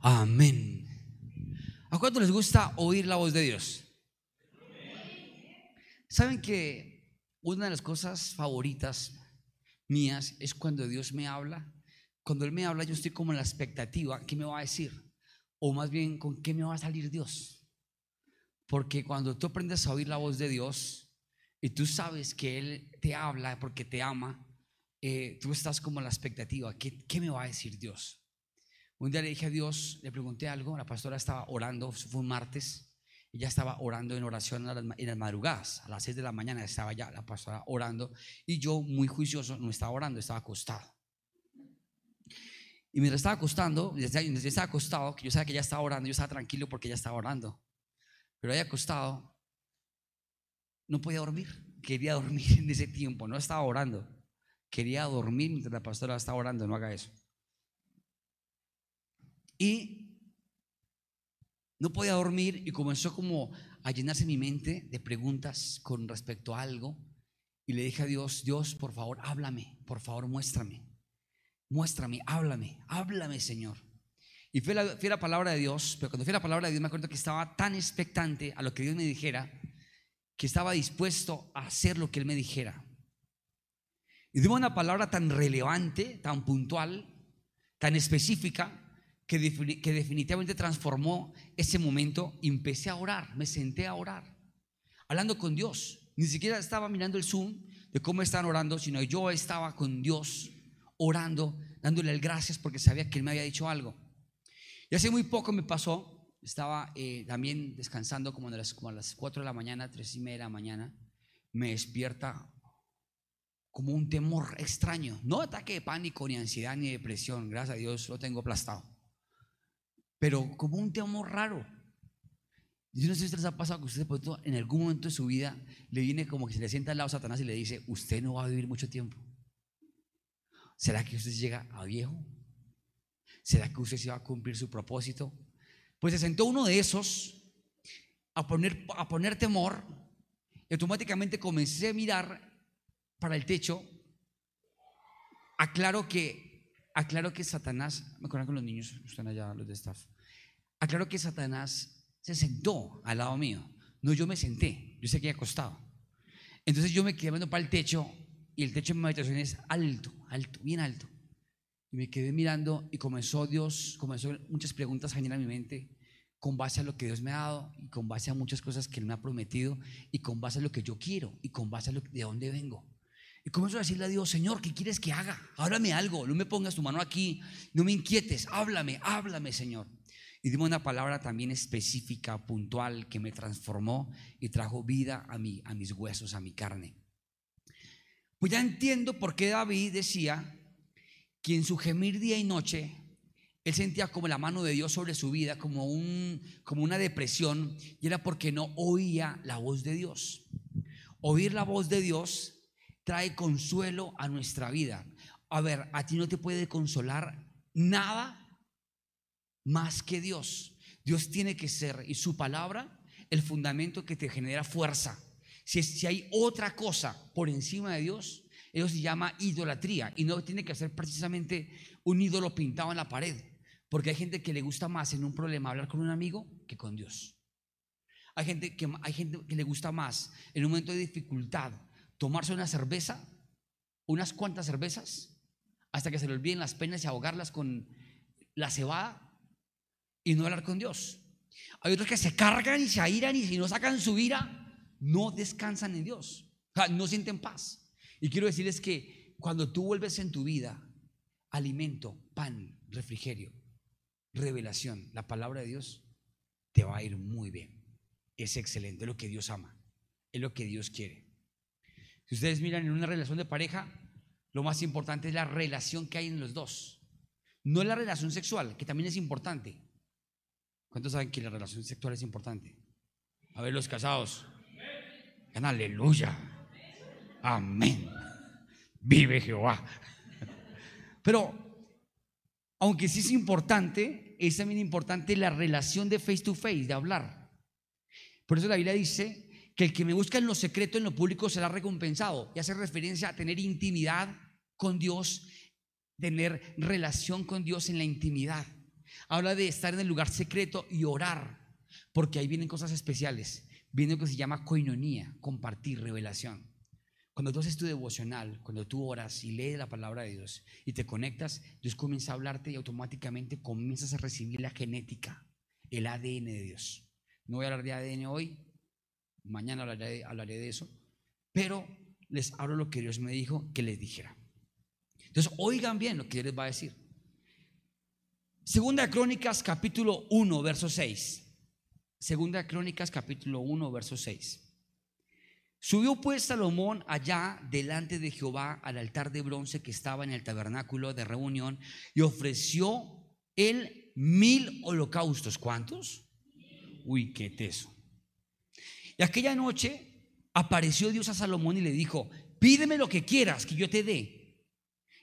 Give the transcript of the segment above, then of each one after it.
Amén. ¿A cuánto les gusta oír la voz de Dios? ¿Saben que una de las cosas favoritas mías es cuando Dios me habla? Cuando Él me habla yo estoy como en la expectativa, ¿qué me va a decir? O más bien, ¿con qué me va a salir Dios? Porque cuando tú aprendes a oír la voz de Dios y tú sabes que Él te habla porque te ama, eh, tú estás como en la expectativa, ¿qué, ¿qué me va a decir Dios? Un día le dije a Dios, le pregunté algo, la pastora estaba orando, fue un martes, ella estaba orando en oración en las madrugadas, a las 6 de la mañana estaba ya la pastora orando y yo muy juicioso no estaba orando, estaba acostado. Y mientras estaba acostando, mientras estaba acostado, que yo sabía que ella estaba orando, yo estaba tranquilo porque ella estaba orando. Pero ahí acostado, no podía dormir, quería dormir en ese tiempo, no estaba orando, quería dormir mientras la pastora estaba orando, no haga eso. Y no podía dormir y comenzó como a llenarse mi mente de preguntas con respecto a algo. Y le dije a Dios, Dios, por favor, háblame, por favor, muéstrame. Muéstrame, háblame, háblame, Señor. Y fue la, la palabra de Dios, pero cuando fue la palabra de Dios me acuerdo que estaba tan expectante a lo que Dios me dijera, que estaba dispuesto a hacer lo que Él me dijera. Y dio una palabra tan relevante, tan puntual, tan específica, que, definitivamente transformó ese momento empecé a orar, me senté a orar, hablando con Dios. Ni siquiera estaba mirando el Zoom de cómo están orando, sino yo estaba con Dios orando, dándole el gracias porque sabía que Él me había dicho algo. Y hace muy poco me pasó, estaba eh, también descansando como, las, como a las 4 de la mañana, 3 y media de la mañana, me despierta como un temor extraño, no ataque de pánico, ni ansiedad, ni depresión, gracias a Dios lo tengo aplastado pero como un temor raro. Yo no sé si les ha pasado que usted en algún momento de su vida le viene como que se le sienta al lado Satanás y le dice, usted no va a vivir mucho tiempo. ¿Será que usted llega a viejo? ¿Será que usted se va a cumplir su propósito? Pues se sentó uno de esos a poner, a poner temor y automáticamente comencé a mirar para el techo. Aclaro que aclaro que Satanás, me acuerdo con los niños, están allá, los de staff, aclaro que Satanás se sentó al lado mío. No, yo me senté, yo sé que acostado. Entonces yo me quedé mirando para el techo y el techo de mi habitación es alto, alto, bien alto. Y me quedé mirando y comenzó Dios, comenzó muchas preguntas a venir a mi mente con base a lo que Dios me ha dado y con base a muchas cosas que Él me ha prometido y con base a lo que yo quiero y con base a lo, de dónde vengo. Y comienzo a decirle a Dios, Señor, ¿qué quieres que haga? Háblame algo, no me pongas tu mano aquí, no me inquietes, háblame, háblame, Señor. Y dime una palabra también específica, puntual, que me transformó y trajo vida a, mí, a mis huesos, a mi carne. Pues ya entiendo por qué David decía que en su gemir día y noche, él sentía como la mano de Dios sobre su vida, como, un, como una depresión, y era porque no oía la voz de Dios. Oír la voz de Dios trae consuelo a nuestra vida. A ver, a ti no te puede consolar nada más que Dios. Dios tiene que ser, y su palabra, el fundamento que te genera fuerza. Si, si hay otra cosa por encima de Dios, eso se llama idolatría y no tiene que ser precisamente un ídolo pintado en la pared, porque hay gente que le gusta más en un problema hablar con un amigo que con Dios. Hay gente que, hay gente que le gusta más en un momento de dificultad tomarse una cerveza, unas cuantas cervezas, hasta que se le olviden las penas y ahogarlas con la cebada y no hablar con Dios. Hay otros que se cargan y se airan y si no sacan su ira, no descansan en Dios. no sienten paz. Y quiero decirles que cuando tú vuelves en tu vida alimento, pan, refrigerio, revelación, la palabra de Dios, te va a ir muy bien. Es excelente, es lo que Dios ama, es lo que Dios quiere. Si ustedes miran en una relación de pareja, lo más importante es la relación que hay en los dos. No la relación sexual, que también es importante. ¿Cuántos saben que la relación sexual es importante? A ver, los casados. aleluya. Amén. Vive Jehová. Pero, aunque sí es importante, es también importante la relación de face to face, de hablar. Por eso la Biblia dice que el que me busca en lo secreto, en lo público, será recompensado. Y hace referencia a tener intimidad con Dios, tener relación con Dios en la intimidad. Habla de estar en el lugar secreto y orar, porque ahí vienen cosas especiales. Viene lo que se llama coinonía, compartir, revelación. Cuando tú haces tu devocional, cuando tú oras y lees la palabra de Dios y te conectas, Dios comienza a hablarte y automáticamente comienzas a recibir la genética, el ADN de Dios. No voy a hablar de ADN hoy, mañana hablaré, de eso, pero les hablo lo que Dios me dijo que les dijera. Entonces, oigan bien lo que Dios les va a decir. Segunda Crónicas, capítulo 1, verso 6. Segunda Crónicas, capítulo 1, verso 6. Subió pues Salomón allá delante de Jehová al altar de bronce que estaba en el tabernáculo de reunión y ofreció él mil holocaustos. ¿Cuántos? Uy, qué teso. Y aquella noche apareció Dios a Salomón y le dijo, pídeme lo que quieras que yo te dé.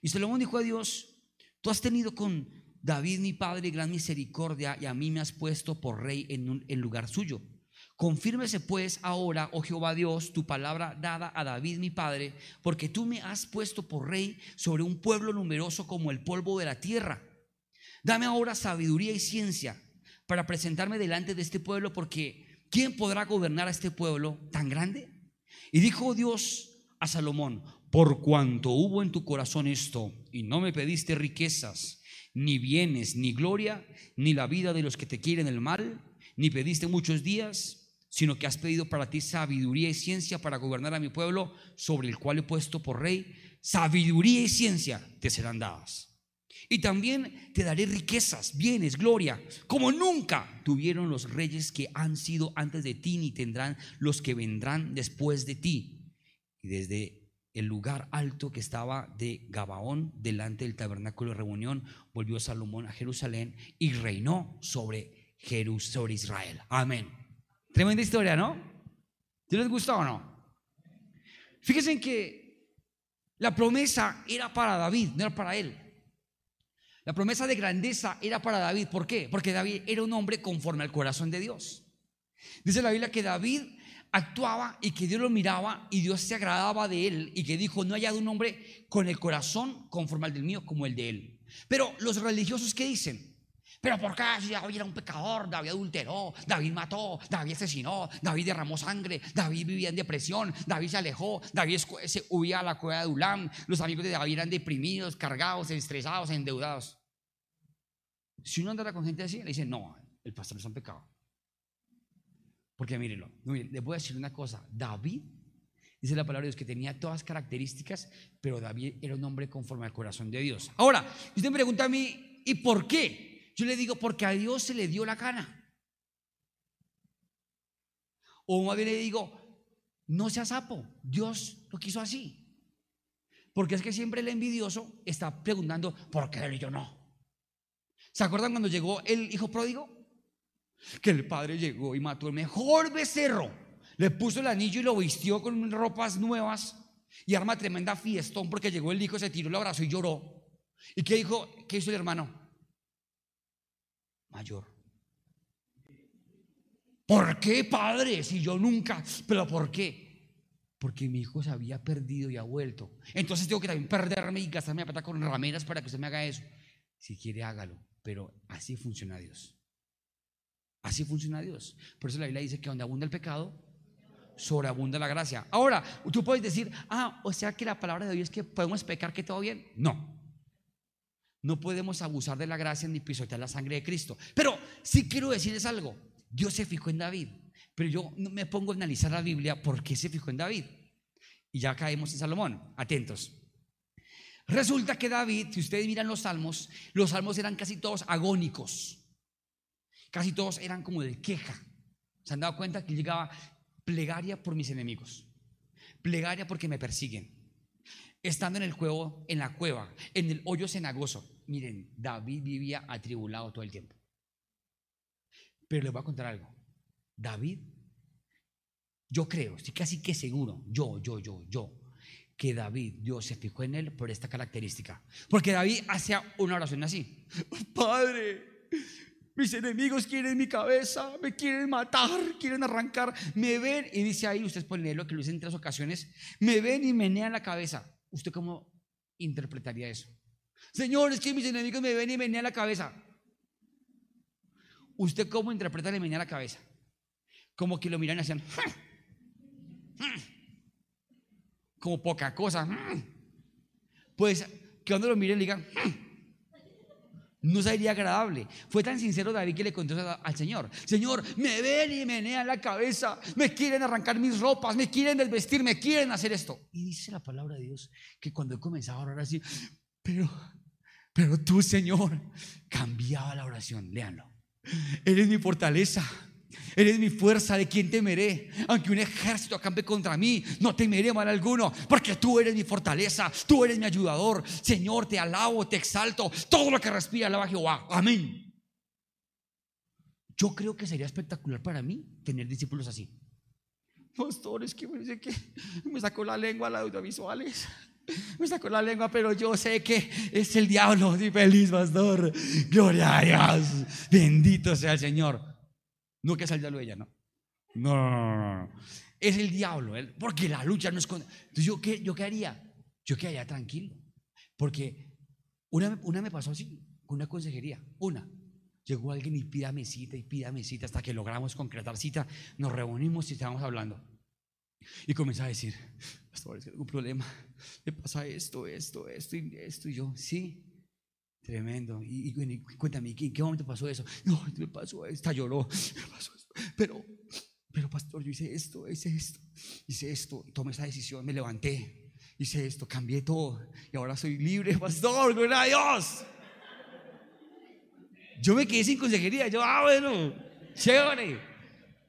Y Salomón dijo a Dios, tú has tenido con David mi padre gran misericordia y a mí me has puesto por rey en, un, en lugar suyo. Confírmese pues ahora, oh Jehová Dios, tu palabra dada a David mi padre, porque tú me has puesto por rey sobre un pueblo numeroso como el polvo de la tierra. Dame ahora sabiduría y ciencia para presentarme delante de este pueblo, porque ¿quién podrá gobernar a este pueblo tan grande? Y dijo Dios a Salomón, por cuanto hubo en tu corazón esto, y no me pediste riquezas, ni bienes, ni gloria, ni la vida de los que te quieren el mal, ni pediste muchos días, sino que has pedido para ti sabiduría y ciencia para gobernar a mi pueblo, sobre el cual he puesto por rey, sabiduría y ciencia te serán dadas. Y también te daré riquezas, bienes, gloria, como nunca tuvieron los reyes que han sido antes de ti, ni tendrán los que vendrán después de ti. Y desde el lugar alto que estaba de Gabaón, delante del tabernáculo de reunión, volvió Salomón a Jerusalén y reinó sobre, Jerus, sobre Israel. Amén. Tremenda historia, ¿no? ¿Te les gustó o no? Fíjense en que la promesa era para David, no era para él. La promesa de grandeza era para David. ¿Por qué? Porque David era un hombre conforme al corazón de Dios. Dice la Biblia que David actuaba y que Dios lo miraba y Dios se agradaba de él y que dijo, no haya un hombre con el corazón conforme al del mío como el de él. Pero los religiosos, ¿qué dicen? Pero ¿por qué si David era un pecador? David adulteró, David mató, David asesinó, David derramó sangre, David vivía en depresión, David se alejó, David se huía a la cueva de Ulam, los amigos de David eran deprimidos, cargados, estresados, endeudados. Si uno anda con gente así, le dice, no, el pastor es un pecado. Porque mírenlo, les voy a decir una cosa, David, dice la palabra de Dios, que tenía todas características, pero David era un hombre conforme al corazón de Dios. Ahora, usted me pregunta a mí, ¿y por qué? Yo le digo, porque a Dios se le dio la gana. O más bien le digo, no sea sapo, Dios lo quiso así. Porque es que siempre el envidioso está preguntando, ¿por qué él y yo no? ¿Se acuerdan cuando llegó el hijo pródigo? que el padre llegó y mató el mejor becerro, le puso el anillo y lo vistió con ropas nuevas y arma tremenda fiestón porque llegó el hijo, se tiró el abrazo y lloró. ¿Y qué dijo? ¿Qué hizo el hermano? Mayor. ¿Por qué, padre? Si yo nunca, pero ¿por qué? Porque mi hijo se había perdido y ha vuelto. Entonces tengo que también perderme y gastarme la plata con rameras para que usted me haga eso. Si quiere, hágalo. Pero así funciona Dios. Así funciona Dios. Por eso la Biblia dice que donde abunda el pecado, sobreabunda la gracia. Ahora, tú puedes decir, ah, o sea que la palabra de Dios es que podemos pecar que todo bien. No. No podemos abusar de la gracia ni pisotear la sangre de Cristo. Pero sí quiero decirles algo. Dios se fijó en David. Pero yo me pongo a analizar la Biblia por qué se fijó en David. Y ya caemos en Salomón. Atentos. Resulta que David, si ustedes miran los salmos, los salmos eran casi todos agónicos. Casi todos eran como de queja. Se han dado cuenta que llegaba plegaria por mis enemigos, plegaria porque me persiguen. Estando en el cuevo, en la cueva, en el hoyo cenagoso. Miren, David vivía atribulado todo el tiempo. Pero les voy a contar algo. David, yo creo, estoy casi que seguro, yo, yo, yo, yo, que David, Dios se fijó en él por esta característica. Porque David hacía una oración así. Padre, mis enemigos quieren mi cabeza, me quieren matar, quieren arrancar. Me ven, y dice ahí, ustedes pueden leerlo, que lo hice en tres ocasiones, me ven y menean la cabeza. ¿Usted cómo interpretaría eso? Señor, es que mis enemigos me ven y menean la cabeza. ¿usted cómo interpreta le venía a la cabeza? Como que lo miran y hacían, como poca cosa. Pues que cuando lo miren digan, no sería agradable. Fue tan sincero David que le contó al Señor, Señor, me ven y me menean la cabeza, me quieren arrancar mis ropas, me quieren desvestir, me quieren hacer esto. Y dice la palabra de Dios que cuando he comenzado a orar así, pero, pero tú, Señor, cambiaba la oración, léanlo. Eres mi fortaleza. Eres mi fuerza, ¿de quien temeré? Aunque un ejército acampe contra mí, no temeré mal alguno, porque tú eres mi fortaleza, tú eres mi ayudador. Señor, te alabo, te exalto. Todo lo que respira, alaba Jehová. Amén. Yo creo que sería espectacular para mí tener discípulos así. Pastores, que me dice que me sacó la lengua a las audiovisuales. Me sacó la lengua, pero yo sé que es el diablo. Sí, feliz, pastor. Gloria a Dios. Bendito sea el Señor. No salga lo de ella, ¿no? No, no, no, Es el diablo, porque la lucha no es con... Entonces, ¿yo qué, yo qué haría? Yo quedaría tranquilo. Porque una, una me pasó así, con una consejería. Una. Llegó alguien y pídame cita y pídame cita hasta que logramos concretar cita. Nos reunimos y estábamos hablando. Y comencé a decir, pastor, es problema. Me pasa esto, esto, esto y esto. Y yo, sí. Tremendo. Y, cuéntame, ¿en qué momento pasó eso? No, me pasó, esta lloró, me pasó eso. Pero, pero pastor, yo hice esto, hice esto, hice esto, tomé esa decisión, me levanté, hice esto, cambié todo y ahora soy libre, pastor, gloria a Dios. Yo me quedé sin consejería, yo, ah, bueno, chévere.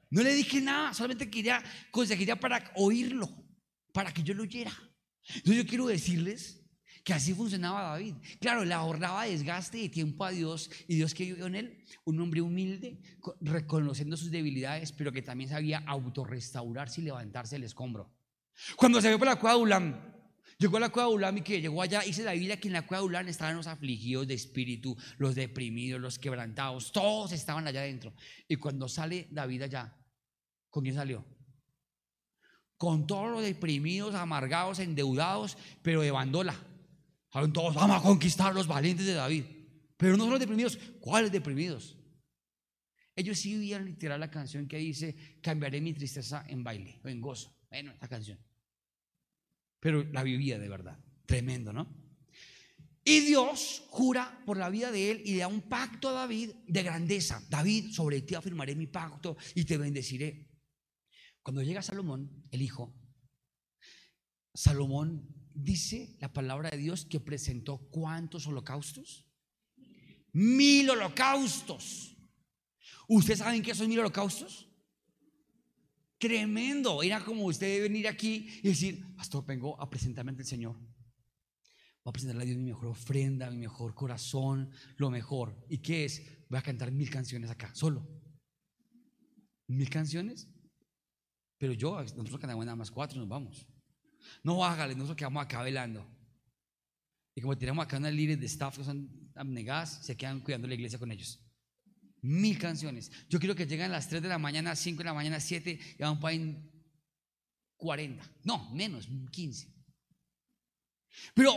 No le dije nada, solamente quería consejería para oírlo, para que yo lo oyera. Entonces yo quiero decirles que así funcionaba David. Claro, le ahorraba desgaste y tiempo a Dios y Dios que vio en él, un hombre humilde, reconociendo sus debilidades, pero que también sabía autorrestaurarse y levantarse el escombro. Cuando se fue por la cueva de Ulam, llegó a la cueva de Ulam y que llegó allá, dice la Biblia que en la cueva de Ulam estaban los afligidos de espíritu, los deprimidos, los quebrantados, todos estaban allá adentro. Y cuando sale David allá, ¿con quién salió? Con todos los deprimidos, amargados, endeudados, pero de bandola todos, vamos a conquistar los valientes de David. Pero no son los deprimidos. ¿Cuáles deprimidos? Ellos sí vivían literal la canción que dice, cambiaré mi tristeza en baile o en gozo. Bueno, esa canción. Pero la vivía de verdad. Tremendo, ¿no? Y Dios jura por la vida de él y le da un pacto a David de grandeza. David, sobre ti afirmaré mi pacto y te bendeciré. Cuando llega Salomón, el hijo, Salomón dice la palabra de Dios que presentó cuántos holocaustos? Mil holocaustos. ¿Ustedes saben qué son mil holocaustos? Tremendo. Era como usted venir aquí y decir, pastor, vengo a presentarme ante el Señor. Voy a presentarle a Dios mi mejor ofrenda, mi mejor corazón, lo mejor. ¿Y qué es? Voy a cantar mil canciones acá, solo. ¿Mil canciones? Pero yo, nosotros cantamos nada más cuatro nos vamos. No hágale, nosotros quedamos acá velando. Y como tenemos acá unas líderes de staff que son abnegadas, se quedan cuidando la iglesia con ellos. Mil canciones. Yo quiero que lleguen a las 3 de la mañana, 5 de la mañana, 7 y van para 40. No, menos, 15. Pero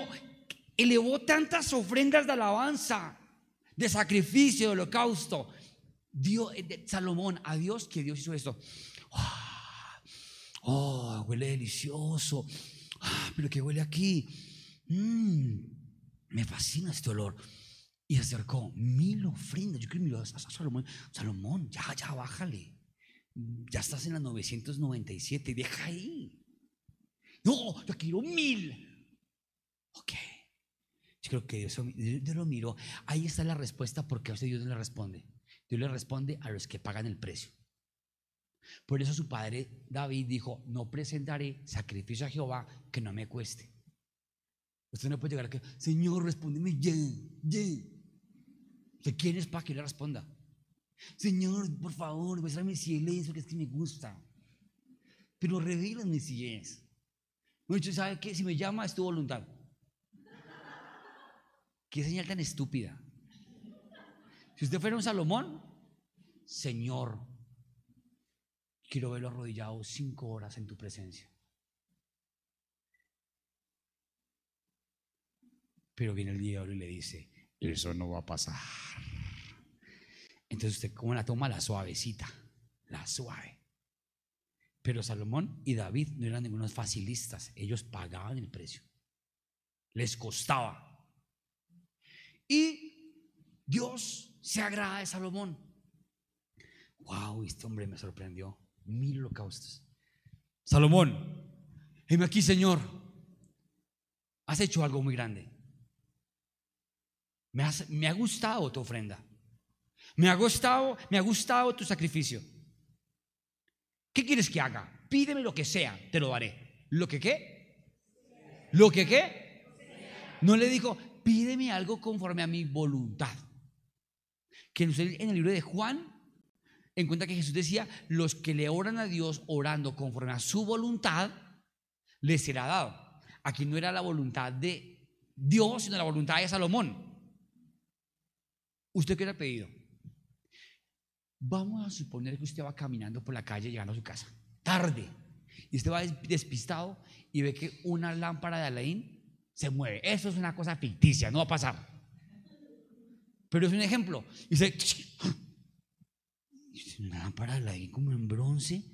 elevó tantas ofrendas de alabanza, de sacrificio, de holocausto. Dios, eh, Salomón, a Dios que Dios hizo esto. Oh, huele delicioso. Ah, pero que huele aquí. Mm, me fascina este olor. Y acercó mil ofrendas. Yo quiero mirar a Salomón. Salomón, ya, ya, bájale. Ya estás en las 997. Deja ahí. No, yo quiero mil. Ok. Yo creo que Dios, Dios lo miró. Ahí está la respuesta porque a usted Dios no le responde. Dios le responde a los que pagan el precio. Por eso su padre David dijo, no presentaré sacrificio a Jehová que no me cueste. Usted no puede llegar a que, Señor, respóndeme ya, ya. ¿De quién es para que le responda? Señor, por favor, muéstrame silencio, que es que me gusta. Pero revélame si es. Muchos sabe que si me llama es tu voluntad. Qué señal tan estúpida. Si usted fuera un Salomón, Señor, Quiero verlo arrodillado cinco horas en tu presencia. Pero viene el diablo y le dice, eso no va a pasar. Entonces usted como la toma la suavecita, la suave. Pero Salomón y David no eran ningunos facilistas, ellos pagaban el precio. Les costaba. Y Dios se agrada de Salomón. Wow, este hombre me sorprendió. Mil holocaustos. Salomón, dime aquí, Señor, has hecho algo muy grande. Me, me ha gustado tu ofrenda. Me ha gustado, me ha gustado tu sacrificio. ¿Qué quieres que haga? Pídeme lo que sea, te lo daré. ¿Lo que qué? ¿Lo que qué? No le dijo, pídeme algo conforme a mi voluntad. Que en el libro de Juan encuentra que Jesús decía, los que le oran a Dios orando conforme a su voluntad, les será dado. Aquí no era la voluntad de Dios, sino la voluntad de Salomón. ¿Usted qué le ha pedido? Vamos a suponer que usted va caminando por la calle llegando a su casa, tarde, y usted va despistado y ve que una lámpara de Alain se mueve. Eso es una cosa ficticia, no va a pasar. Pero es un ejemplo. Y dice, una lámpara de Alain como en bronce,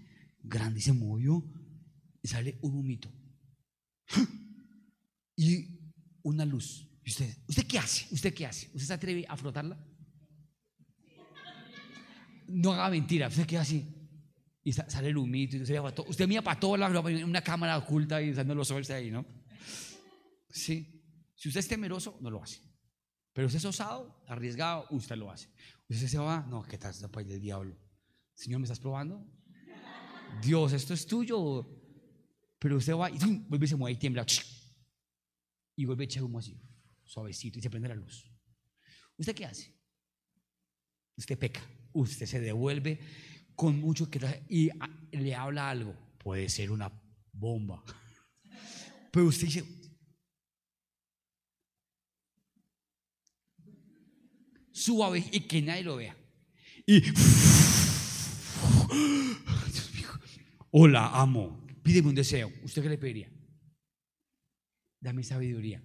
grande, y se movió, y sale un humito. Y una luz. ¿Y usted, usted qué hace? ¿Usted qué hace? ¿Usted se atreve a frotarla? no haga mentira, usted queda así. Y sale el humito. Y usted, usted mira para todos lados, una cámara oculta y usando los ojos ahí, ¿no? Sí. Si usted es temeroso, no lo hace. Pero usted es osado, arriesgado, usted lo hace. Usted se va, no, ¿qué tal? Pues del diablo. Señor, ¿me estás probando? Dios, esto es tuyo. Pero usted va y vuelve y se mueve y tiembla. Y vuelve a echar humo así, suavecito, y se prende la luz. ¿Usted qué hace? Usted peca usted se devuelve con mucho que y le habla algo. Puede ser una bomba. Pero usted dice, suave y que nadie lo vea. Y hola, amo, pídeme un deseo. ¿Usted qué le pediría? Dame sabiduría.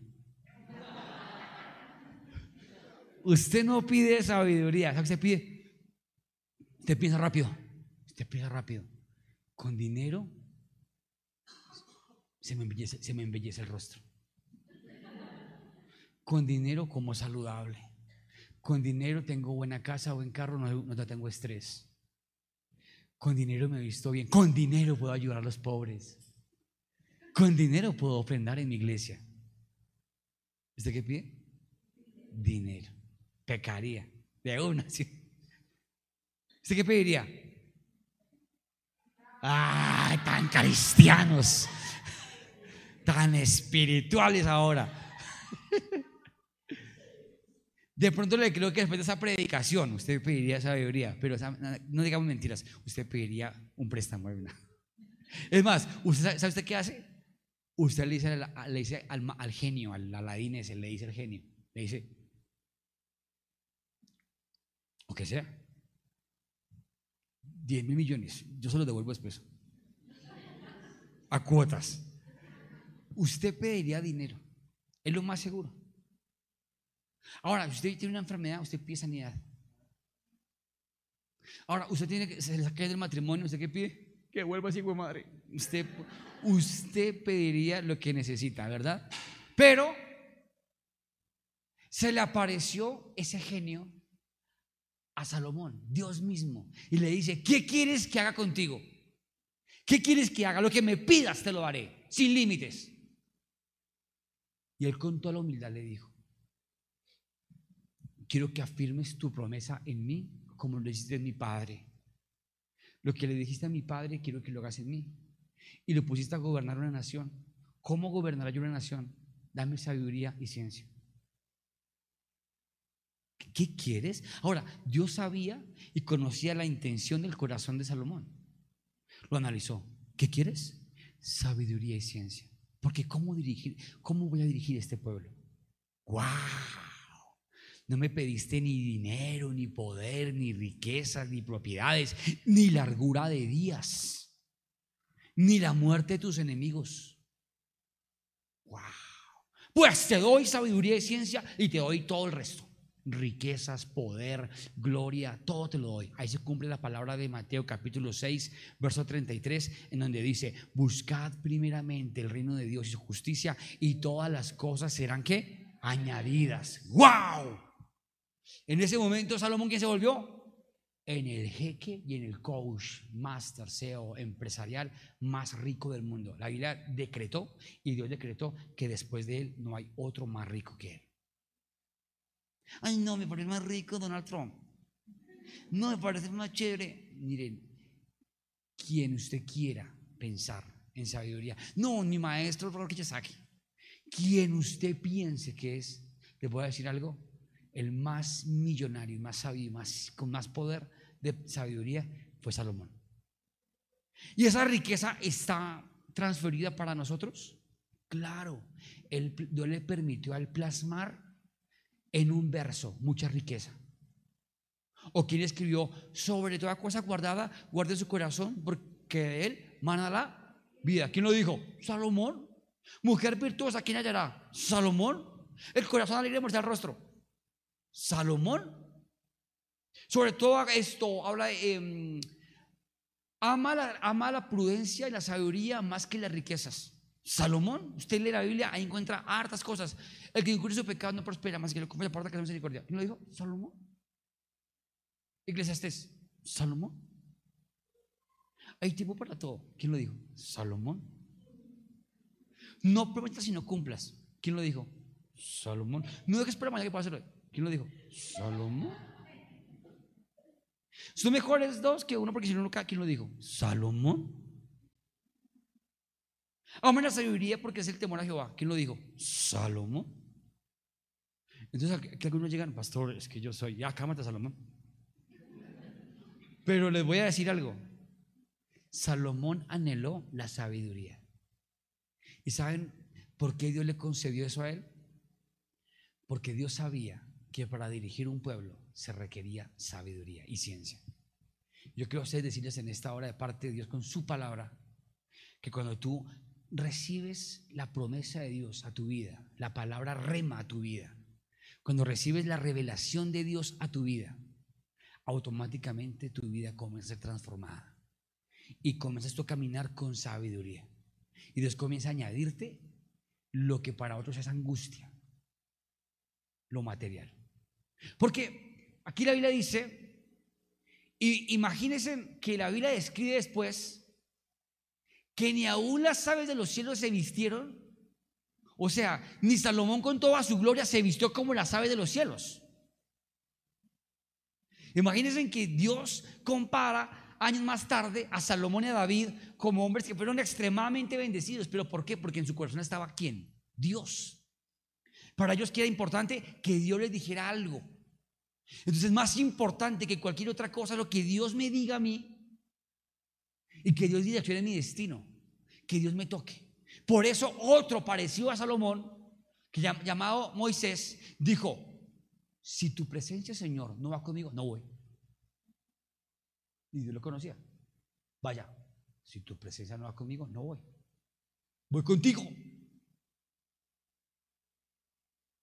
Usted no pide sabiduría, ¿sabe qué se pide? Usted piensa rápido. Usted piensa rápido. Con dinero se me embellece, el rostro. Con dinero como saludable. Con dinero tengo buena casa, buen carro, no, no tengo estrés. Con dinero me visto bien. Con dinero puedo ayudar a los pobres. Con dinero puedo ofrendar en mi iglesia. ¿Usted qué pide? Dinero. Pecaría. De una, sí. ¿Usted qué pediría? ¡Ay, tan cristianos! Tan espirituales ahora. De pronto le creo que después de esa predicación usted pediría sabiduría, pero no digamos mentiras, usted pediría un préstamo. Es más, ¿usted ¿sabe usted qué hace? Usted le dice, le dice al, genio, al aladín ese, le dice al genio, le dice, o que sea, 10 mil millones, yo se los devuelvo después. A cuotas. Usted pediría dinero. Es lo más seguro. Ahora, si usted tiene una enfermedad, usted pide sanidad. Ahora, usted tiene que, se le saca del matrimonio, ¿usted qué pide? Que vuelva así, madre. Usted, usted pediría lo que necesita, ¿verdad? Pero se le apareció ese genio a Salomón, Dios mismo, y le dice, ¿qué quieres que haga contigo? ¿Qué quieres que haga? Lo que me pidas te lo haré, sin límites. Y él con toda la humildad le dijo, quiero que afirmes tu promesa en mí como lo hiciste en mi padre. Lo que le dijiste a mi padre, quiero que lo hagas en mí. Y lo pusiste a gobernar una nación. ¿Cómo gobernará yo una nación? Dame sabiduría y ciencia. ¿Qué quieres? Ahora, Dios sabía y conocía la intención del corazón de Salomón. Lo analizó. ¿Qué quieres? Sabiduría y ciencia. Porque ¿cómo dirigir? ¿Cómo voy a dirigir este pueblo? ¡Wow! No me pediste ni dinero, ni poder, ni riquezas, ni propiedades, ni largura de días, ni la muerte de tus enemigos. ¡Wow! Pues te doy sabiduría y ciencia y te doy todo el resto. Riquezas, poder, gloria, todo te lo doy. Ahí se cumple la palabra de Mateo capítulo 6, verso 33, en donde dice, buscad primeramente el reino de Dios y su justicia y todas las cosas serán que añadidas. ¡Wow! En ese momento Salomón, ¿quién se volvió? En el jeque y en el coach, master, CEO, empresarial más rico del mundo. La Biblia decretó y Dios decretó que después de él no hay otro más rico que él. Ay, no, me parece más rico Donald Trump. No, me parece más chévere. Miren, quien usted quiera pensar en sabiduría. No, mi maestro aquí Quien usted piense que es, le voy a decir algo, el más millonario, más sabio, más, con más poder de sabiduría fue Salomón. ¿Y esa riqueza está transferida para nosotros? Claro, él, Dios le permitió al plasmar en un verso mucha riqueza. O quien escribió, sobre toda cosa guardada, guarde su corazón, porque él mana la vida. ¿Quién lo dijo? Salomón. Mujer virtuosa, ¿quién hallará? Salomón. El corazón alegre muestra el rostro. Salomón. Sobre todo esto habla. Em, ama, ama la prudencia y la sabiduría más que las riquezas. Salomón, usted lee la Biblia, ahí encuentra hartas cosas. El que incurre su pecado no prospera, más que lo confiesa por que es misericordia. ¿Quién lo dijo? Salomón. Eclesiastés, Salomón. Hay tiempo para todo. ¿Quién lo dijo? Salomón. No prometas si no cumplas. ¿Quién lo dijo? Salomón. No dejes para mañana que pueda hacerlo. ¿Quién lo dijo? Salomón. Son mejores dos que uno porque si no ¿Quién lo dijo? Salomón. Amen la sabiduría porque es el temor a Jehová. ¿Quién lo dijo? Salomón. Entonces, que algunos llegan, pastor, es que yo soy, ya, cámate, Salomón. Pero les voy a decir algo. Salomón anheló la sabiduría. ¿Y saben por qué Dios le concedió eso a él? Porque Dios sabía que para dirigir un pueblo se requería sabiduría y ciencia. Yo quiero ustedes decirles en esta hora de parte de Dios con su palabra que cuando tú recibes la promesa de Dios a tu vida, la palabra rema a tu vida, cuando recibes la revelación de Dios a tu vida, automáticamente tu vida comienza a ser transformada y comienzas a caminar con sabiduría. Y Dios comienza a añadirte lo que para otros es angustia, lo material. Porque aquí la Biblia dice, y imagínense que la Biblia describe después que ni aún las aves de los cielos se vistieron. O sea, ni Salomón con toda su gloria se vistió como las aves de los cielos. Imagínense que Dios compara años más tarde a Salomón y a David como hombres que fueron extremadamente bendecidos. ¿Pero por qué? Porque en su corazón estaba quién? Dios. Para ellos que era importante que Dios les dijera algo. Entonces, más importante que cualquier otra cosa, lo que Dios me diga a mí y que Dios direccione mi destino, que Dios me toque. Por eso otro parecido a Salomón, llamado Moisés, dijo, si tu presencia, Señor, no va conmigo, no voy. Y Dios lo conocía. Vaya, si tu presencia no va conmigo, no voy. Voy contigo.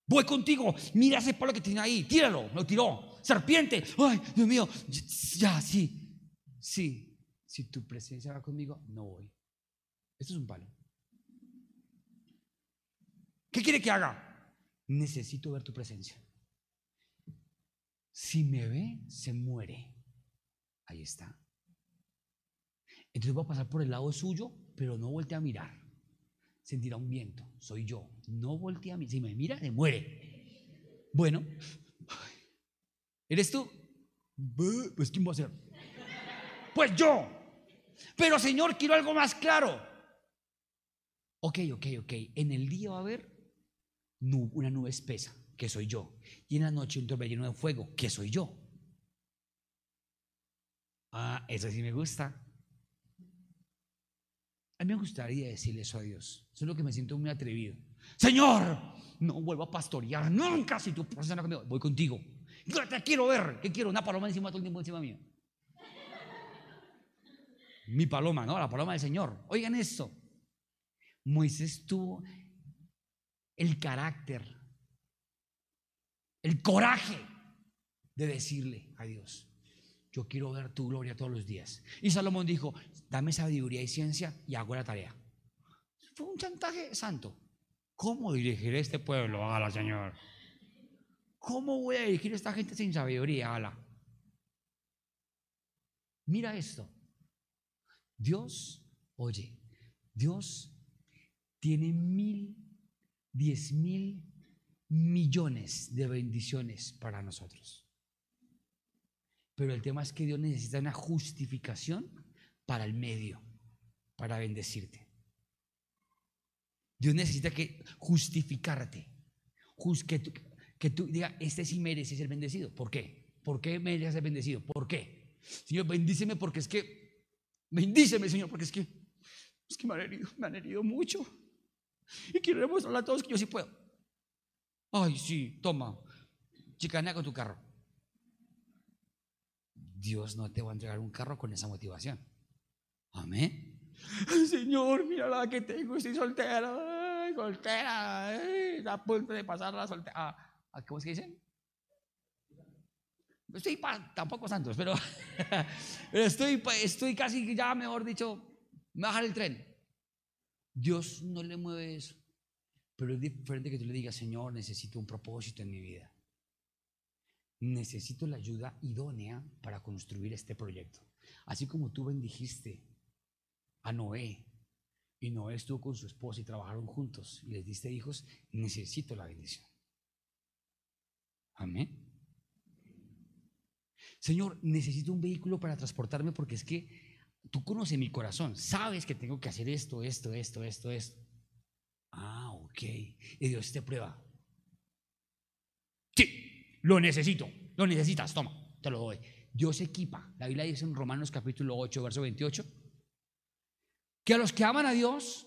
Voy contigo. Mira ese palo que tiene ahí. Tíralo. Lo tiró. Serpiente. Ay, Dios mío. Ya, sí. Sí si tu presencia va conmigo, no voy. Esto es un palo. ¿Qué quiere que haga? Necesito ver tu presencia. Si me ve, se muere. Ahí está. Entonces voy a pasar por el lado suyo, pero no voltea a mirar. Sentirá un viento. Soy yo. No voltea a mirar. Si me mira, se muere. Bueno, ¿eres tú? Pues ¿quién va a ser? Pues yo. Pero Señor, quiero algo más claro. Ok, ok, ok. En el día va a haber una nube espesa, que soy yo. Y en la noche un torbellino de fuego, que soy yo. Ah, eso sí me gusta. A mí me gustaría decirle eso a Dios. Solo que me siento muy atrevido. Señor, no vuelvo a pastorear nunca si tú conmigo. Voy contigo. Yo te quiero ver. ¿Qué quiero? Una paloma encima todo el tiempo encima mío. Mi paloma, ¿no? La paloma del Señor. Oigan esto. Moisés tuvo el carácter, el coraje de decirle a Dios, yo quiero ver tu gloria todos los días. Y Salomón dijo, dame sabiduría y ciencia y hago la tarea. Fue un chantaje santo. ¿Cómo dirigiré este pueblo? Hágala, Señor. ¿Cómo voy a dirigir a esta gente sin sabiduría? Hágala. Mira esto. Dios, oye, Dios tiene mil, diez mil millones de bendiciones para nosotros. Pero el tema es que Dios necesita una justificación para el medio, para bendecirte. Dios necesita que justificarte, que tú, que tú digas, este sí merece ser bendecido. ¿Por qué? ¿Por qué merece ser bendecido? ¿Por qué? Señor, bendíceme porque es que, bendíceme, Señor, porque es que, es que me han herido, me han herido mucho. Y quiero demostrarle a todos que yo sí puedo. Ay, sí, toma, chicanea con tu carro. Dios no te va a entregar un carro con esa motivación. Amén. Señor, mira la que tengo, estoy soltera, ay, soltera, está a punto de pasar la soltera. Ah, ¿Cómo es que dicen? Estoy tampoco santos, pero estoy, casi ya, mejor dicho, me bajar el tren. Dios no le mueve eso. Pero es diferente que tú le digas, Señor, necesito un propósito en mi vida. Necesito la ayuda idónea para construir este proyecto. Así como tú bendijiste a Noé y Noé estuvo con su esposa y trabajaron juntos y les diste hijos, necesito la bendición. Amén. Señor, necesito un vehículo para transportarme porque es que tú conoces mi corazón, sabes que tengo que hacer esto, esto, esto, esto, esto. Ah, ok. Y Dios te prueba. Sí, lo necesito, lo necesitas, toma, te lo doy. Dios equipa. La Biblia dice en Romanos capítulo 8, verso 28, que a los que aman a Dios,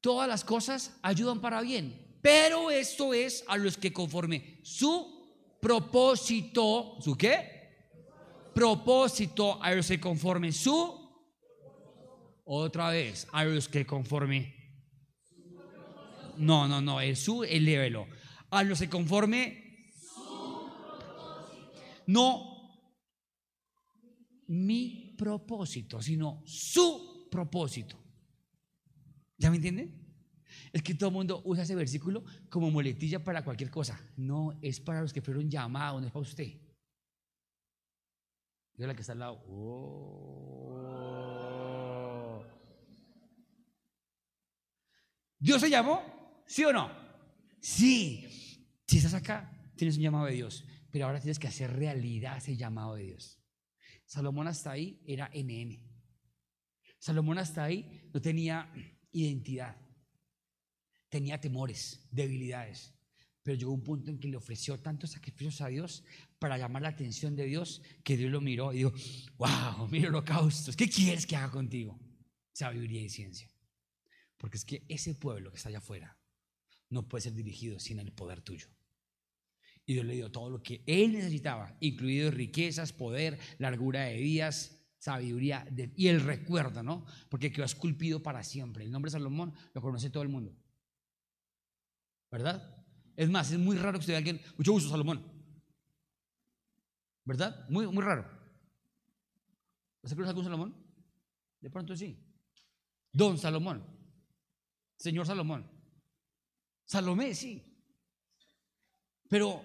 todas las cosas ayudan para bien. Pero esto es a los que conforme su propósito, ¿su qué? Propósito a los que conforme su otra vez, a los que conforme no, no, no, el su, elévelo. A los que conforme. No mi propósito, sino su propósito. ¿Ya me entienden? Es que todo el mundo usa ese versículo como moletilla para cualquier cosa. No, es para los que fueron llamados, no es para usted. La que está al lado. Oh. Dios se llamó ¿Sí o no? Sí. Si estás acá, tienes un llamado de Dios, pero ahora tienes que hacer realidad ese llamado de Dios. Salomón hasta ahí era NN. Salomón hasta ahí no tenía identidad, tenía temores, debilidades, pero llegó un punto en que le ofreció tantos sacrificios a Dios para llamar la atención de Dios que Dios lo miró y dijo, wow, mira holocaustos, ¿qué quieres que haga contigo? Sabiduría y ciencia. Porque es que ese pueblo que está allá afuera no puede ser dirigido sin el poder tuyo. Y Dios le dio todo lo que él necesitaba, incluido riquezas, poder, largura de días, sabiduría y el recuerdo, ¿no? Porque quedó esculpido para siempre. El nombre Salomón lo conoce todo el mundo. ¿Verdad? Es más, es muy raro que usted vea alguien, mucho gusto, Salomón. ¿Verdad? Muy, muy raro. ¿Usted conoce algún Salomón? De pronto sí. Don Salomón. Señor Salomón. Salomé, sí. Pero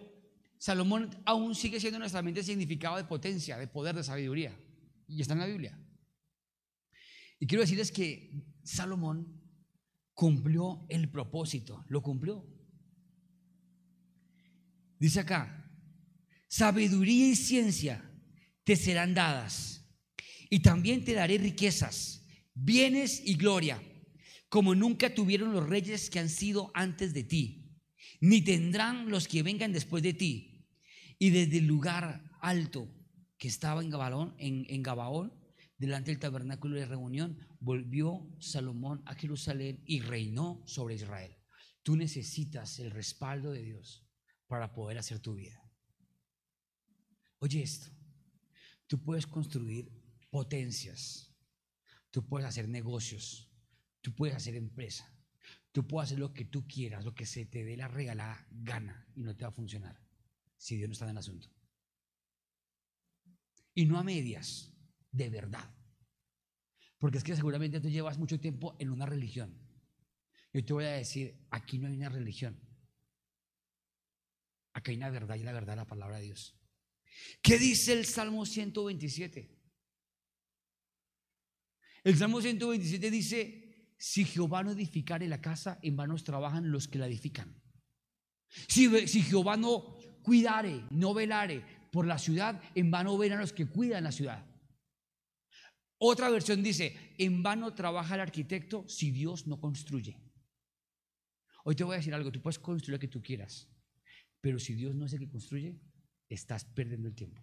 Salomón aún sigue siendo nuestra mente significado de potencia, de poder, de sabiduría. Y está en la Biblia. Y quiero decirles que Salomón cumplió el propósito, lo cumplió. Dice acá, sabiduría y ciencia te serán dadas, y también te daré riquezas, bienes y gloria como nunca tuvieron los reyes que han sido antes de ti, ni tendrán los que vengan después de ti. Y desde el lugar alto que estaba en Gabaón, en, Gabaón, delante del tabernáculo de reunión, volvió Salomón a Jerusalén y reinó sobre Israel. Tú necesitas el respaldo de Dios para poder hacer tu vida. Oye esto, tú puedes construir potencias, tú puedes hacer negocios, Tú puedes hacer empresa. Tú puedes hacer lo que tú quieras, lo que se te dé la regalada gana y no te va a funcionar si Dios no está en el asunto. Y no a medias, de verdad. Porque es que seguramente tú llevas mucho tiempo en una religión. Yo te voy a decir, aquí no hay una religión. Aquí hay una verdad y la verdad es la palabra de Dios. ¿Qué dice el Salmo 127? El Salmo 127 dice, si Jehová no edificare la casa, en vanos trabajan los que la edifican. Si, Jehová no cuidare, no velare por la ciudad, en vano velan los que cuidan la ciudad. Otra versión dice, en vano trabaja el arquitecto si Dios no construye. Hoy te voy a decir algo, tú puedes construir lo que tú quieras, pero si Dios no es el que construye, estás perdiendo el tiempo.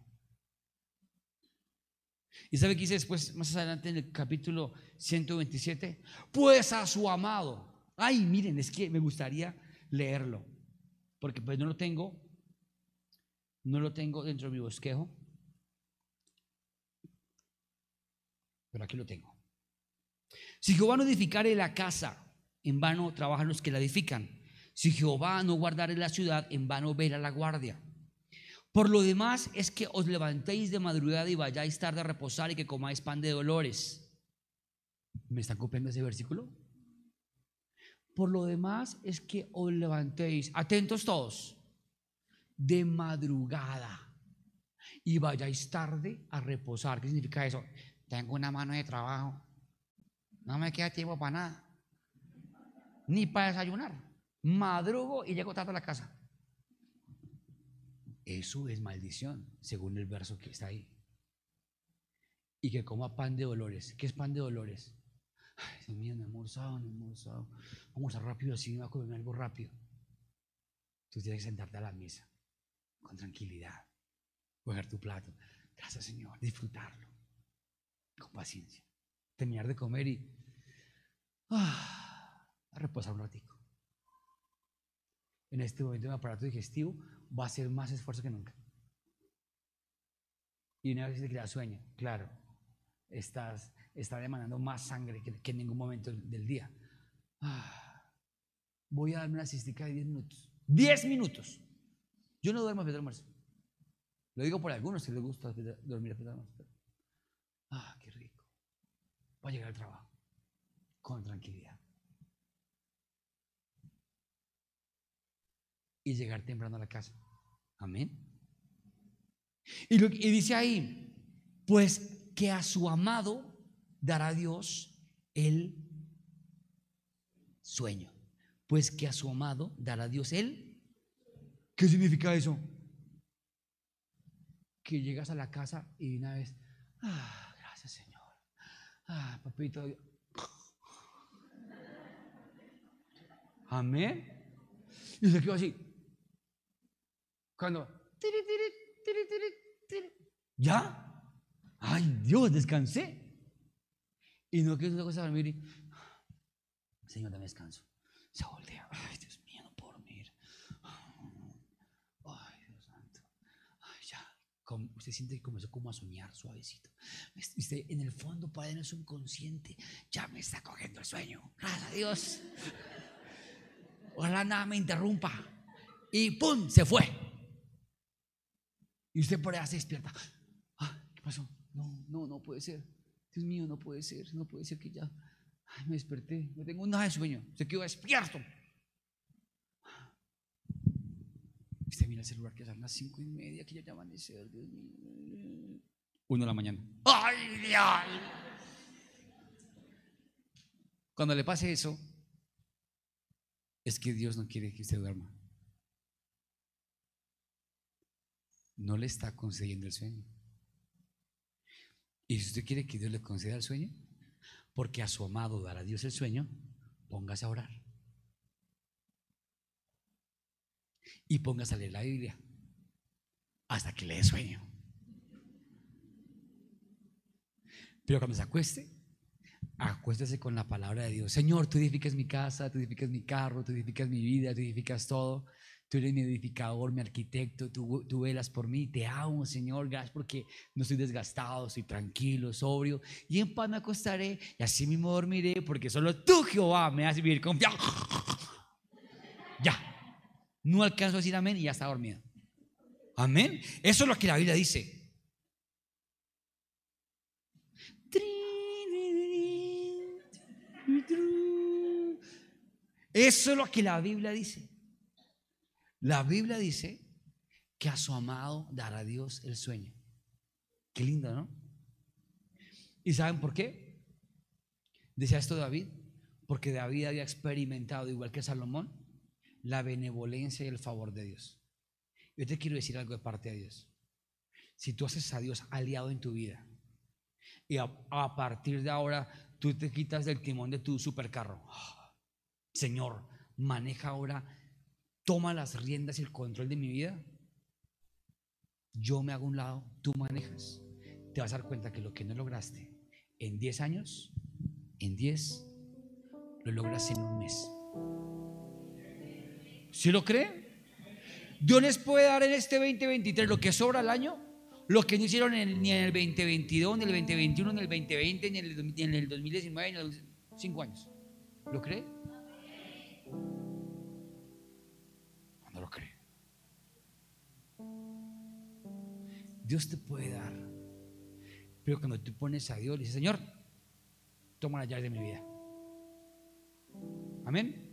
¿Y sabe qué dice después, más adelante en el capítulo 127? Pues a su amado. Ay, miren, es que me gustaría leerlo, porque pues no lo tengo, no lo tengo dentro de mi bosquejo, pero aquí lo tengo. Si Jehová no edificare la casa, en vano trabajan los que la edifican. Si Jehová no guardare la ciudad, en vano vela la guardia. Por lo demás es que os levantéis de madrugada y vayáis tarde a reposar y que comáis pan de dolores. ¿Me están copiando ese versículo? Por lo demás es que os levantéis, atentos todos, de madrugada y vayáis tarde a reposar. ¿Qué significa eso? Tengo una mano de trabajo. No me queda tiempo para nada. Ni para desayunar. Madrugo y llego tarde a la casa. Eso es maldición, según el verso que está ahí. Y que coma pan de dolores. ¿Qué es pan de dolores? Ay, Dios mío, no he almorzado, no he almorzado. Vamos a rápido así, va a comer algo rápido. Tú tienes que sentarte a la mesa con tranquilidad, coger tu plato. Gracias, Señor. Disfrutarlo con paciencia. Terminar de comer y ah, a reposar un ratico. En este momento mi aparato digestivo va a hacer más esfuerzo que nunca. Y una vez te queda sueño, claro, estás, está demandando más sangre que, en ningún momento del día. Ah, voy a darme una cistica de 10 minutos. 10 minutos. Yo no duermo a de Lo digo por algunos si les gusta dormir a de Ah, qué rico. Va a llegar al trabajo con tranquilidad. Y llegar temprano a la casa. Amén. Y, y dice ahí, pues que a su amado dará Dios el sueño. Pues que a su amado dará Dios el ¿Qué significa eso? Que llegas a la casa y una vez, ah, gracias Señor. Ah, papito. Amén. Y se quedó así. Cuando, ¿ya? Ay, Dios, descansé. Y no quiero otra cosa dormir y, Señor, dame descanso. Se voltea. Ay, Dios usted siente que comenzó como a soñar suavecito. Usted en el fondo, para en su inconsciente, ya me está cogiendo el sueño. Gracias a Dios. Ojalá nada me interrumpa. Y ¡pum! Se fue. Y usted por allá se despierta. Ah, ¿Qué pasó? No, no, no puede ser. Dios mío, no puede ser. No puede ser que ya me desperté. No tengo nada de sueño. Se quedó despierto. Usted mira el celular que son las cinco y media, que ya ya amanecer, Dios mío. Uno de la mañana. ¡Ay, Dios! Cuando le pase eso, es que Dios no quiere que usted duerma. No le está concediendo el sueño. Y si usted quiere que Dios le conceda el sueño, porque a su amado dará Dios el sueño, póngase a orar. y póngase a leer la Biblia hasta que le dé sueño. Pero cuando se acueste, acuéstese con la palabra de Dios. Señor, tú edificas mi casa, tú edificas mi carro, tú edificas mi vida, tú edificas todo. Tú eres mi edificador, mi arquitecto, tú, velas por mí. Te amo, Señor. Gracias porque no estoy desgastado, estoy tranquilo, sobrio. Y en paz me acostaré y así mismo dormiré porque solo tú, Jehová, me haces vivir confiado. Ya. No alcanzo a decir amén y ya está dormido. Amén. Eso es lo que la Biblia dice. Eso es lo que la Biblia dice. La Biblia dice que a su amado dará Dios el sueño. Qué lindo, ¿no? ¿Y saben por qué? Decía esto David, porque David había experimentado, igual que Salomón, la benevolencia y el favor de Dios. Yo te quiero decir algo de parte de Dios. Si tú haces a Dios aliado en tu vida y a, partir de ahora tú te quitas del timón de tu supercarro, Señor, maneja ahora, toma las riendas y el control de mi vida. Yo me hago un lado, tú manejas. Te vas a dar cuenta que lo que no lograste en 10 años, en 10, lo logras en un mes. ¿Sí lo cree? Dios les puede dar en este 2023 lo que sobra al año, lo que no hicieron ni en el 2022, ni en el 2021, ni en el 2020, ni en el, ni en el 2019, ni en los 5 años. ¿Lo cree? Dios te puede dar. Pero cuando tú pones a Dios, le dices, Señor, toma la llave de mi vida. Amén.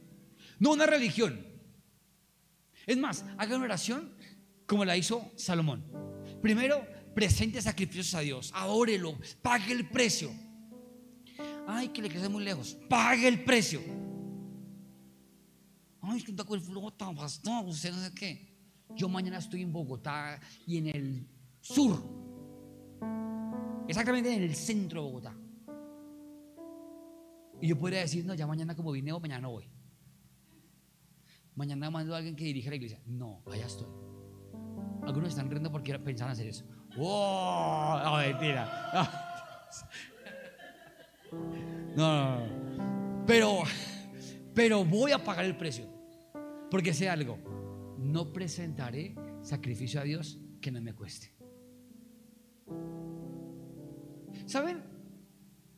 No una religión. Es más, haga una oración como la hizo Salomón. Primero, presente sacrificios a Dios, adórelo, pague el precio. Ay, que le quede muy lejos, pague el precio. Ay, que con el flota, pastor, usted no sé qué. Yo mañana estoy en Bogotá y en el sur, exactamente en el centro de Bogotá. Y yo podría decir, no, ya mañana como vine, mañana no voy. Mañana mando a alguien que dirija la iglesia. No, allá estoy. Algunos están riendo porque pensaban hacer eso. ¡Oh! No, mentira. No, no, no. Pero, pero voy a pagar el precio. Porque sé algo. No presentaré sacrificio a Dios que no me cueste. ¿Saben?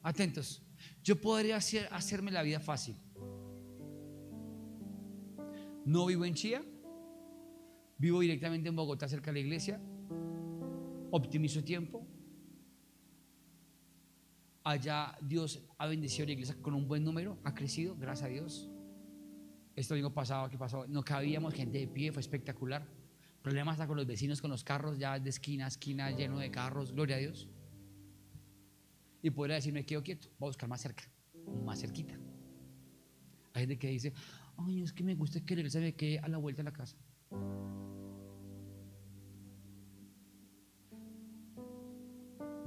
Atentos. Yo podría hacer, hacerme la vida fácil. No vivo en Chía, vivo directamente en Bogotá, cerca de la iglesia. Optimizo tiempo. Allá Dios ha bendecido la iglesia con un buen número, ha crecido, gracias a Dios. Esto digo pasado, ¿qué pasó? No cabíamos gente de pie, fue espectacular. Problemas hasta con los vecinos, con los carros, ya de esquina a esquina lleno de carros, gloria a Dios. Y podría decir, me quedo quieto, voy a buscar más cerca, más cerquita. Hay gente que dice, ay, es que me gusta que él se me quede a la vuelta de la casa.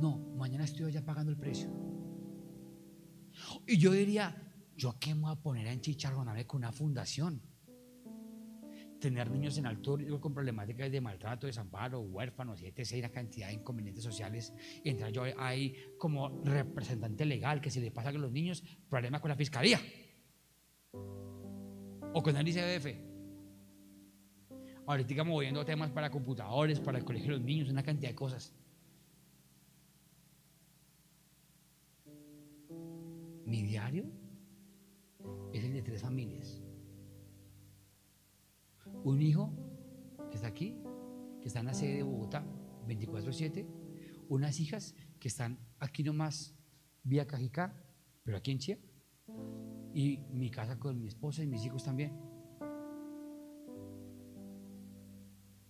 No, mañana estoy allá pagando el precio. Y yo diría, ¿yo qué me voy a poner a enchicharronarme con una fundación? Tener niños en riesgo con problemáticas de maltrato, desamparo, huérfanos y etc. una cantidad de inconvenientes sociales. Y entrar yo ahí como representante legal que se le pasa a los niños problemas con la fiscalía o con el ICBF. Ahorita moviendo temas para computadores, para el colegio de los niños, una cantidad de cosas. Mi diario es el de tres familias. Un hijo que está aquí, que está en la sede de Bogotá, 24-7. Unas hijas que están aquí nomás, vía Cajicá, pero aquí en Chía. Y mi casa con mi esposa y mis hijos también.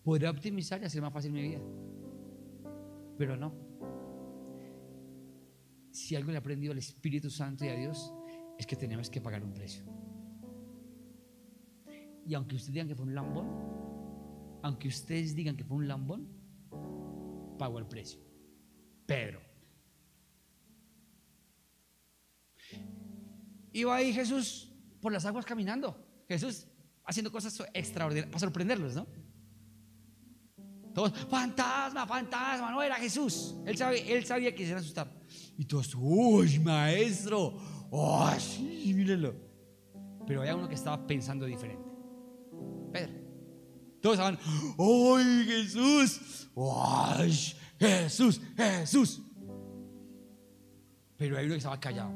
Podría optimizar y hacer más fácil mi vida. Pero no si algo le ha aprendido al Espíritu Santo y a Dios, es que tenemos que pagar un precio. Y aunque ustedes digan que fue un lambón, aunque ustedes digan que fue un lambón, pagó el precio. Pedro. Iba ahí Jesús por las aguas caminando. Jesús haciendo cosas extraordinarias para sorprenderlos, ¿no? Todos, fantasma, fantasma, no era Jesús. Él sabía, él sabía que se iban a asustar. Y todos, uy, maestro, uy, sí, mírenlo. Pero había uno que estaba pensando diferente. Pedro. Todos estaban, uy, Jesús, Jesús, Jesús. Pero hay uno que estaba callado.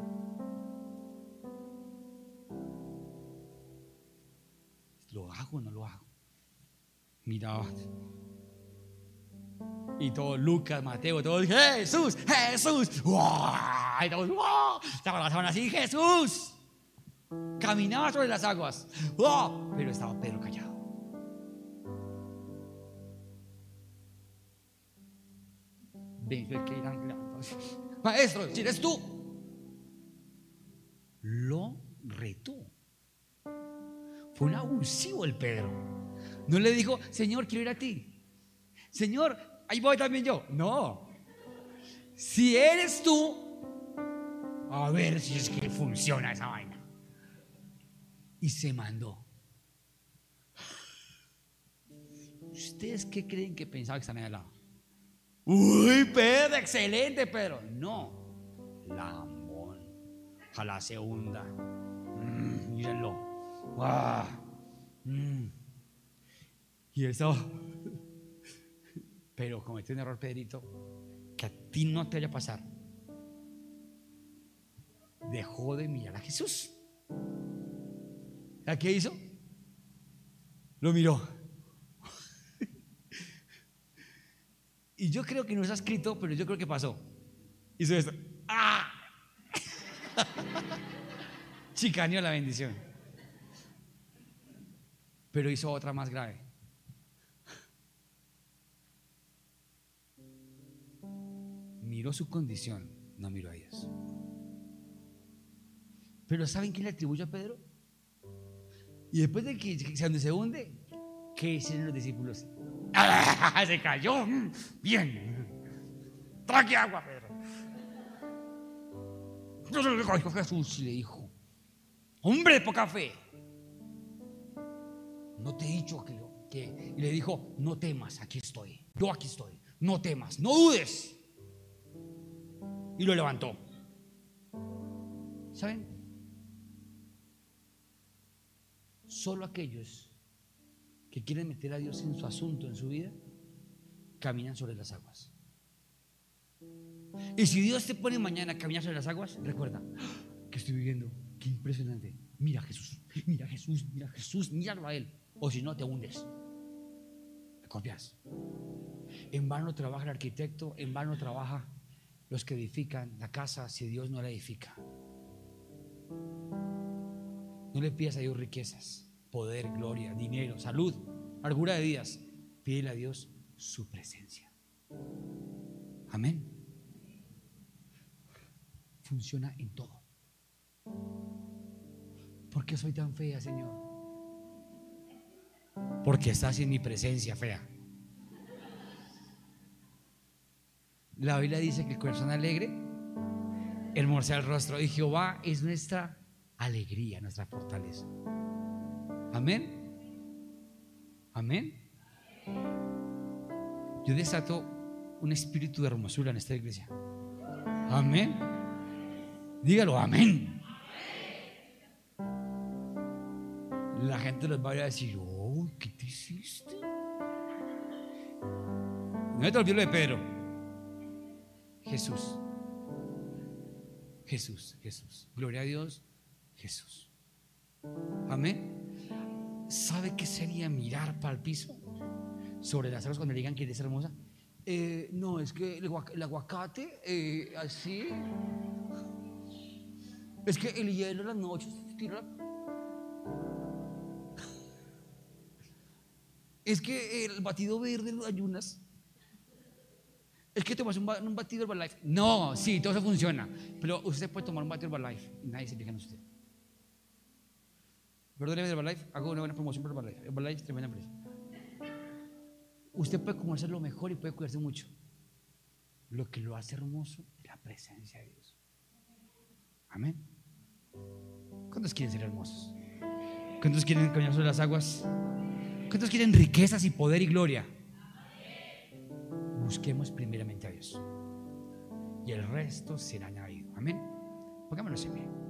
¿Lo hago o no lo hago? Mira, Y todo, Lucas, Mateo, todos, Jesús, Jesús. ¡Wow! Y todos. Estaban así, Jesús. Caminaba sobre las aguas. ¡Wow! Pero estaba Pedro callado. Que Maestro, si eres tú. Lo retó. Fue un abusivo el Pedro. No le dijo, Señor, quiero ir a ti. Señor, ahí voy también yo. No. Si eres tú, a ver si es que funciona esa vaina. Y se mandó. ¿Ustedes qué creen que pensaba que están ahí al lado? Uy, Pedro, excelente, Pedro. No, lambón. Ojalá se hunda. Mm, mírenlo. Mm. Y él estaba. Pero cometió un error, Pedrito, que a ti no te vaya a pasar. Dejó de mirar a Jesús. ¿A qué hizo? Lo miró. Y yo creo que no está escrito, pero yo creo que pasó. Hizo esto. ¡Ah! Chicaneó la bendición. Pero hizo otra más grave. miró su condición, no miró a Dios. Pero ¿saben quién le atribuye a Pedro? Y después de que se hunde, ¿qué hicieron los discípulos? ¡Ah, se cayó. Bien. Traque agua, Pedro. Entonces le cogió Jesús y le dijo, hombre de poca fe, no te he dicho que, que... Y le dijo, no temas, aquí estoy. Yo aquí estoy. No temas, no dudes y lo levantó. ¿Saben? Solo aquellos que quieren meter a Dios en su asunto, en su vida, caminan sobre las aguas. Y si Dios te pone mañana a caminar sobre las aguas, recuerda ah, que estoy viviendo. Qué impresionante. Mira a Jesús, mira a Jesús, mira a Jesús, míralo a Él. O si no, te hundes. Te copias. En vano trabaja el arquitecto, en vano trabaja los que edifican la casa si Dios no la edifica. No le pidas a Dios riquezas, poder, gloria, dinero, salud, argura de días. Pídele a Dios su presencia. Amén. Funciona en todo. ¿Por qué soy tan fea, Señor? Porque estás en mi presencia fea. La Biblia dice que el corazón alegre hermosea el rostro. Y Jehová es nuestra alegría, nuestra fortaleza. Amén. Amén. Yo desato un espíritu de hermosura en esta iglesia. Amén. Dígalo, amén. La gente les va a decir, oh, ¿qué te hiciste? No te olvides de Pedro. Jesús. Jesús, Jesús. Gloria a Dios, Jesús. Amén. ¿Sabe qué sería mirar para el piso? Sobre las aguas cuando le digan que eres hermosa. Eh, no, es que el, aguacate, eh, así. Es que el hielo en las noches Es que el batido verde las ayunas es que tomas un, un batido Herbalife. No, sí, todo eso funciona. Pero usted puede tomar un batido Herbalife nadie se fija en usted. Perdóneme Herbalife, hago una buena promoción por Herbalife. Herbalife, tremenda empresa. Usted puede comerse lo mejor y puede cuidarse mucho. Lo que lo hace hermoso es la presencia de Dios. Amén. ¿Cuántos quieren ser hermosos? ¿Cuántos quieren caminar sobre las aguas? ¿Cuántos quieren riquezas y poder y gloria? busquemos primeramente a Dios. Y el resto será añadido. Amén. Pongámonos en pie.